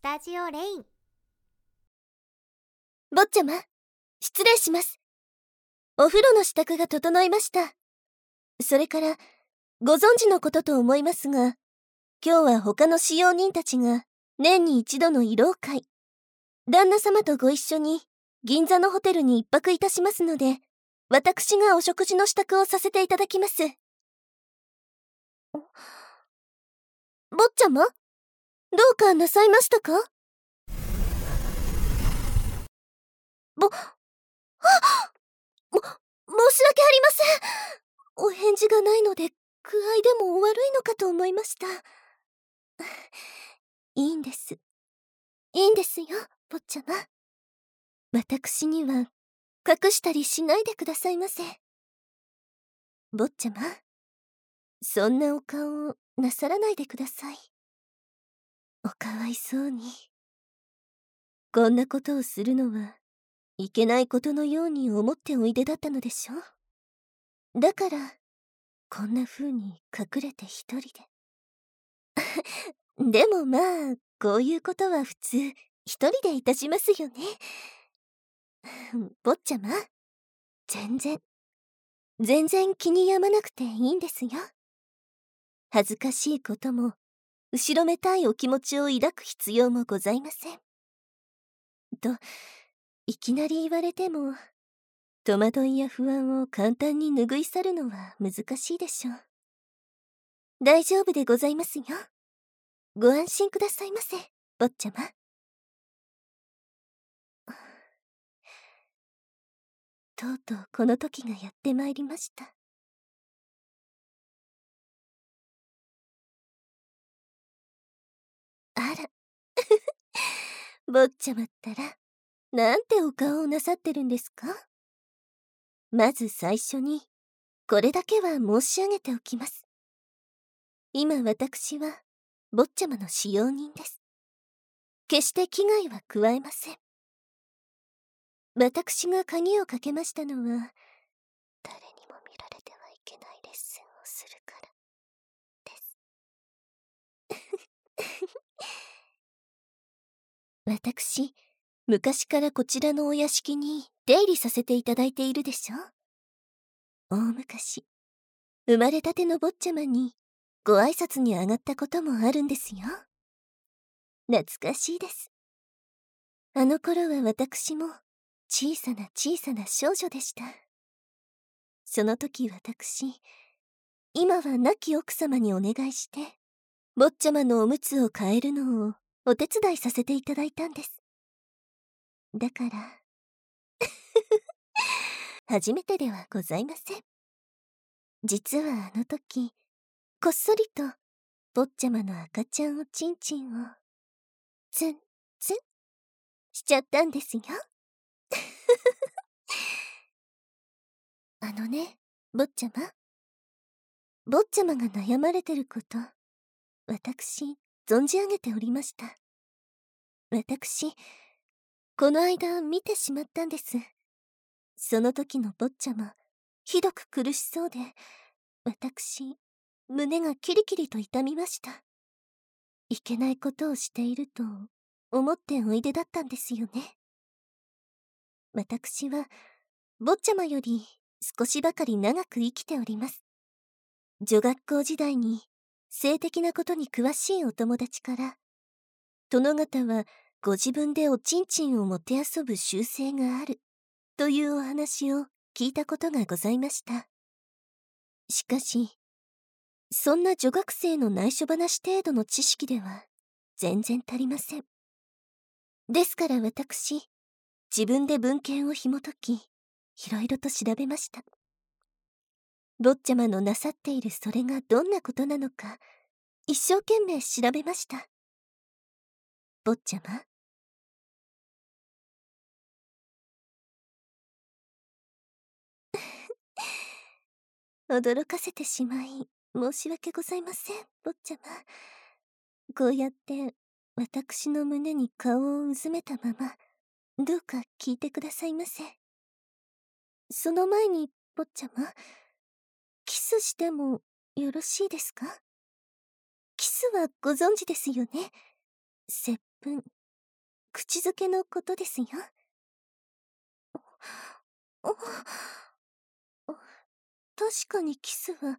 スタジオレイン。坊ちゃま失礼します。お風呂の支度が整いました。それからご存知のことと思いますが今日は他の使用人たちが年に一度の慰労会。旦那様とご一緒に銀座のホテルに一泊いたしますので私がお食事の支度をさせていただきます。坊ちゃま？どうかなさいましたか？ぼ、あも、申し訳ありませんお返事がないので、具合でも悪いのかと思いました。いいんです。いいんですよ、坊ちゃま。私には、隠したりしないでくださいませ。坊ちゃま、そんなお顔をなさらないでください。おかわいそうに。こんなことをするのはいけないことのように思っておいでだったのでしょだから、こんな風に隠れて一人で。でもまあ、こういうことは普通、一人でいたしますよね。坊ちゃま、全然、全然気に病まなくていいんですよ。恥ずかしいことも、後ろめたいお気持ちを抱く必要もございません。と、いきなり言われても、戸惑いや不安を簡単に拭い去るのは難しいでしょう。大丈夫でございますよ。ご安心くださいませ、坊ちゃま。とうとうこの時がやってまいりました。あら。坊ちゃまったら、なんてお顔をなさってるんですか？まず最初に、これだけは申し上げておきます。今私は、坊ちゃまの使用人です。決して危害は加えません。私が鍵をかけましたのは、誰にも見られてはいけないレッスンをするから、です。私、昔からこちらのお屋敷に出入りさせていただいているでしょ？大昔、生まれたての坊ちゃまにご挨拶に上がったこともあるんですよ。懐かしいです。あの頃は私も小さな小さな少女でした。その時私、今は亡き奥様にお願いして、坊ちゃまのおむつを変えるのをお手伝いさせていただいたんです。だから、初めてではございません。実はあの時、こっそりと、坊ちゃまの赤ちゃんおちんちんを、ツン、ツン、しちゃったんですよ。あのね、坊ちゃま。坊ちゃまが悩まれてること、私、存じ上げておりました。私、この間見てしまったんです。その時の坊ちゃま、ひどく苦しそうで、私、胸がキリキリと痛みました。いけないことをしていると思っておいでだったんですよね。私は、坊ちゃまより少しばかり長く生きております。女学校時代に性的なことに詳しいお友達から、殿方はご自分でおちんちんをもてあそぶ習性がある、というお話を聞いたことがございました。しかし、そんな女学生の内緒話程度の知識では全然足りません。ですから私、自分で文献を紐解き、いろいろと調べました。坊ちゃまのなさっているそれがどんなことなのか、一生懸命調べました。坊ちゃま、驚かせてしまい、申し訳ございません、坊ちゃま。こうやって、私の胸に顔をうずめたまま、どうか聞いてくださいませ。その前に、坊ちゃま、キスしてもよろしいですか？キスはご存知ですよね。切分、口づけのことですよ。確かにキスは、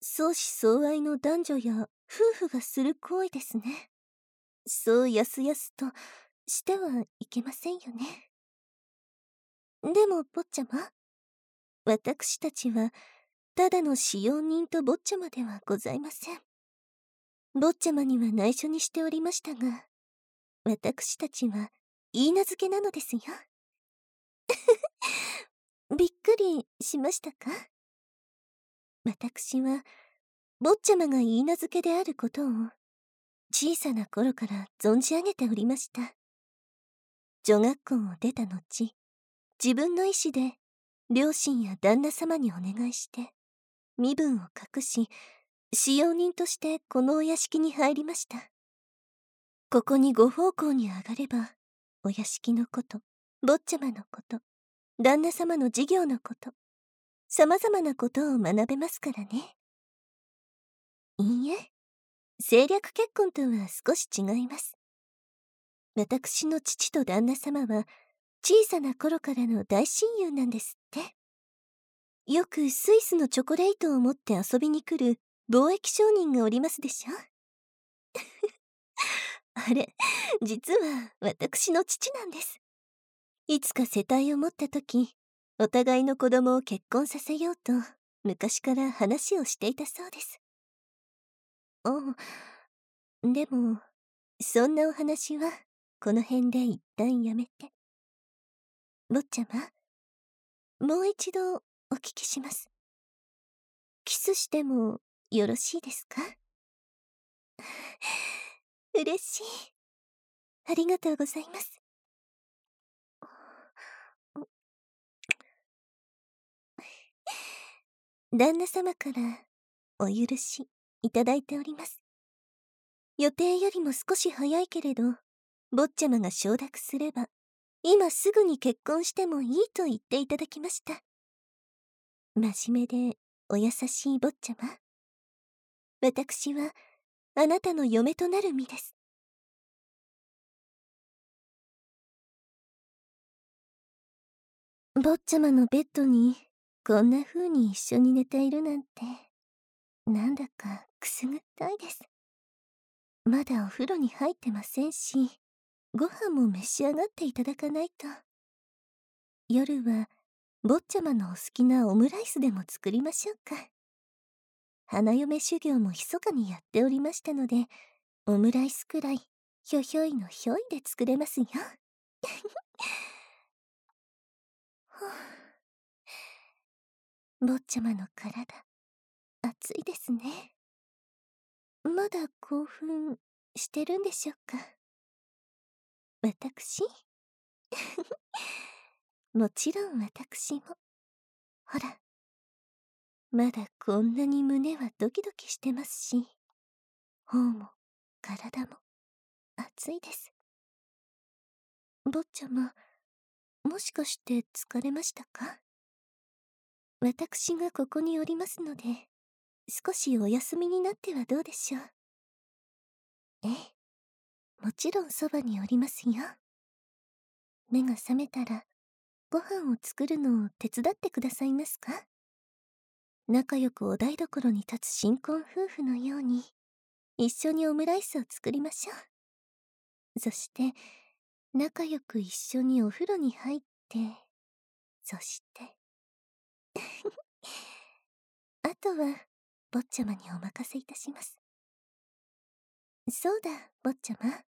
相思相愛の男女や夫婦がする行為ですね。そうやすやすとしてはいけませんよね。でも、坊ちゃま、私たちは、ただの使用人と坊ちゃまではございません。坊ちゃまには内緒にしておりましたが、私たちは、言い名付けなのですよ。びっくりしましたか？私は、坊ちゃまが言い名付けであることを、小さな頃から存じ上げておりました。女学校を出た後、自分の意志で、両親や旦那様にお願いして、身分を隠し、使用人としてこのお屋敷に入りました。ここにご奉公に上がれば、お屋敷のこと、坊ちゃまのこと、旦那様の事業のこと、様々なことを学べますからね。いいえ、政略結婚とは少し違います。私の父と旦那様は、小さな頃からの大親友なんですって。よくスイスのチョコレートを持って遊びに来る貿易商人がおりますでしょあれ、実は私の父なんです。いつか世帯を持った時、お互いの子供を結婚させようと昔から話をしていたそうです。あ、でも、そんなお話はこの辺で一旦やめて。坊ちゃま、もう一度お聞きします。キスしてもよろしいですか？嬉しい。ありがとうございます。旦那様からお許しいただいております。予定よりも少し早いけれど、坊ちゃまが承諾すれば、今すぐに結婚してもいいと言っていただきました。真面目でお優しい坊ちゃま。私はあなたの嫁となる身です。坊ちゃまのベッドにこんな風に一緒に寝ているなんて、なんだかくすぐったいです。まだお風呂に入ってませんし、ご飯も召し上がっていただかないと。夜は、坊ちゃまのお好きなオムライスでも作りましょうか。花嫁修行も密かにやっておりましたので、オムライスくらい、ひょひょいのひょいで作れますよ。坊ちゃまの体、熱いですね。まだ興奮してるんでしょうか私？もちろん私も。ほら、まだこんなに胸はドキドキしてますし、頬も体も熱いです。坊ちゃま、もしかして疲れましたか？私がここにおりますので、少しお休みになってはどうでしょう。ええ、もちろんそばにおりますよ。目が覚めたら、ご飯を作るのを手伝ってくださいますか？仲良くお台所に立つ新婚夫婦のように、一緒にオムライスを作りましょう。そして、仲良く一緒にお風呂に入って、そして、あとは、坊ちゃまにお任せいたします。そうだ、坊ちゃま。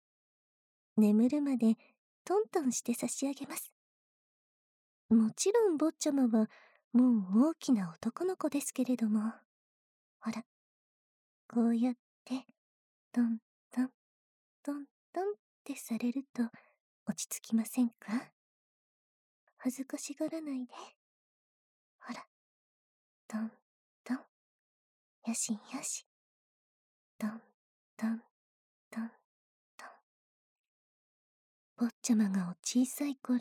眠るまでトントンして差し上げます。もちろん坊ちゃまはもう大きな男の子ですけれども、ほら、こうやって、トントン、トントンってされると落ち着きませんか？恥ずかしがらないで。ほら、トントン。よしよし。トントントントン。坊ちゃまがお小さい頃、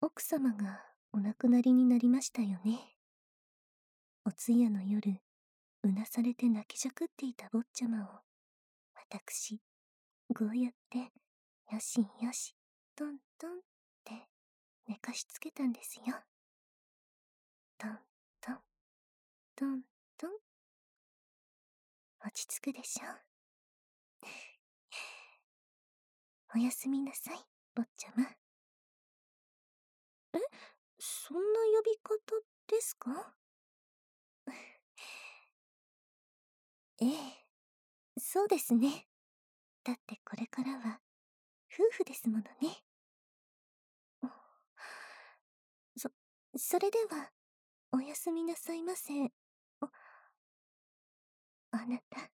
奥様がお亡くなりになりましたよね。お通夜の夜、うなされて泣きじゃくっていた坊ちゃまを、私、こうやってよしよし、トントンって寝かしつけたんですよ。トントン、トントン。落ち着くでしょ？おやすみなさい、坊ちゃま。え、そんな呼び方ですか？ええ、そうですね。だってこれからは、夫婦ですものね。そ、それでは、おやすみなさいませ。あ、あなた。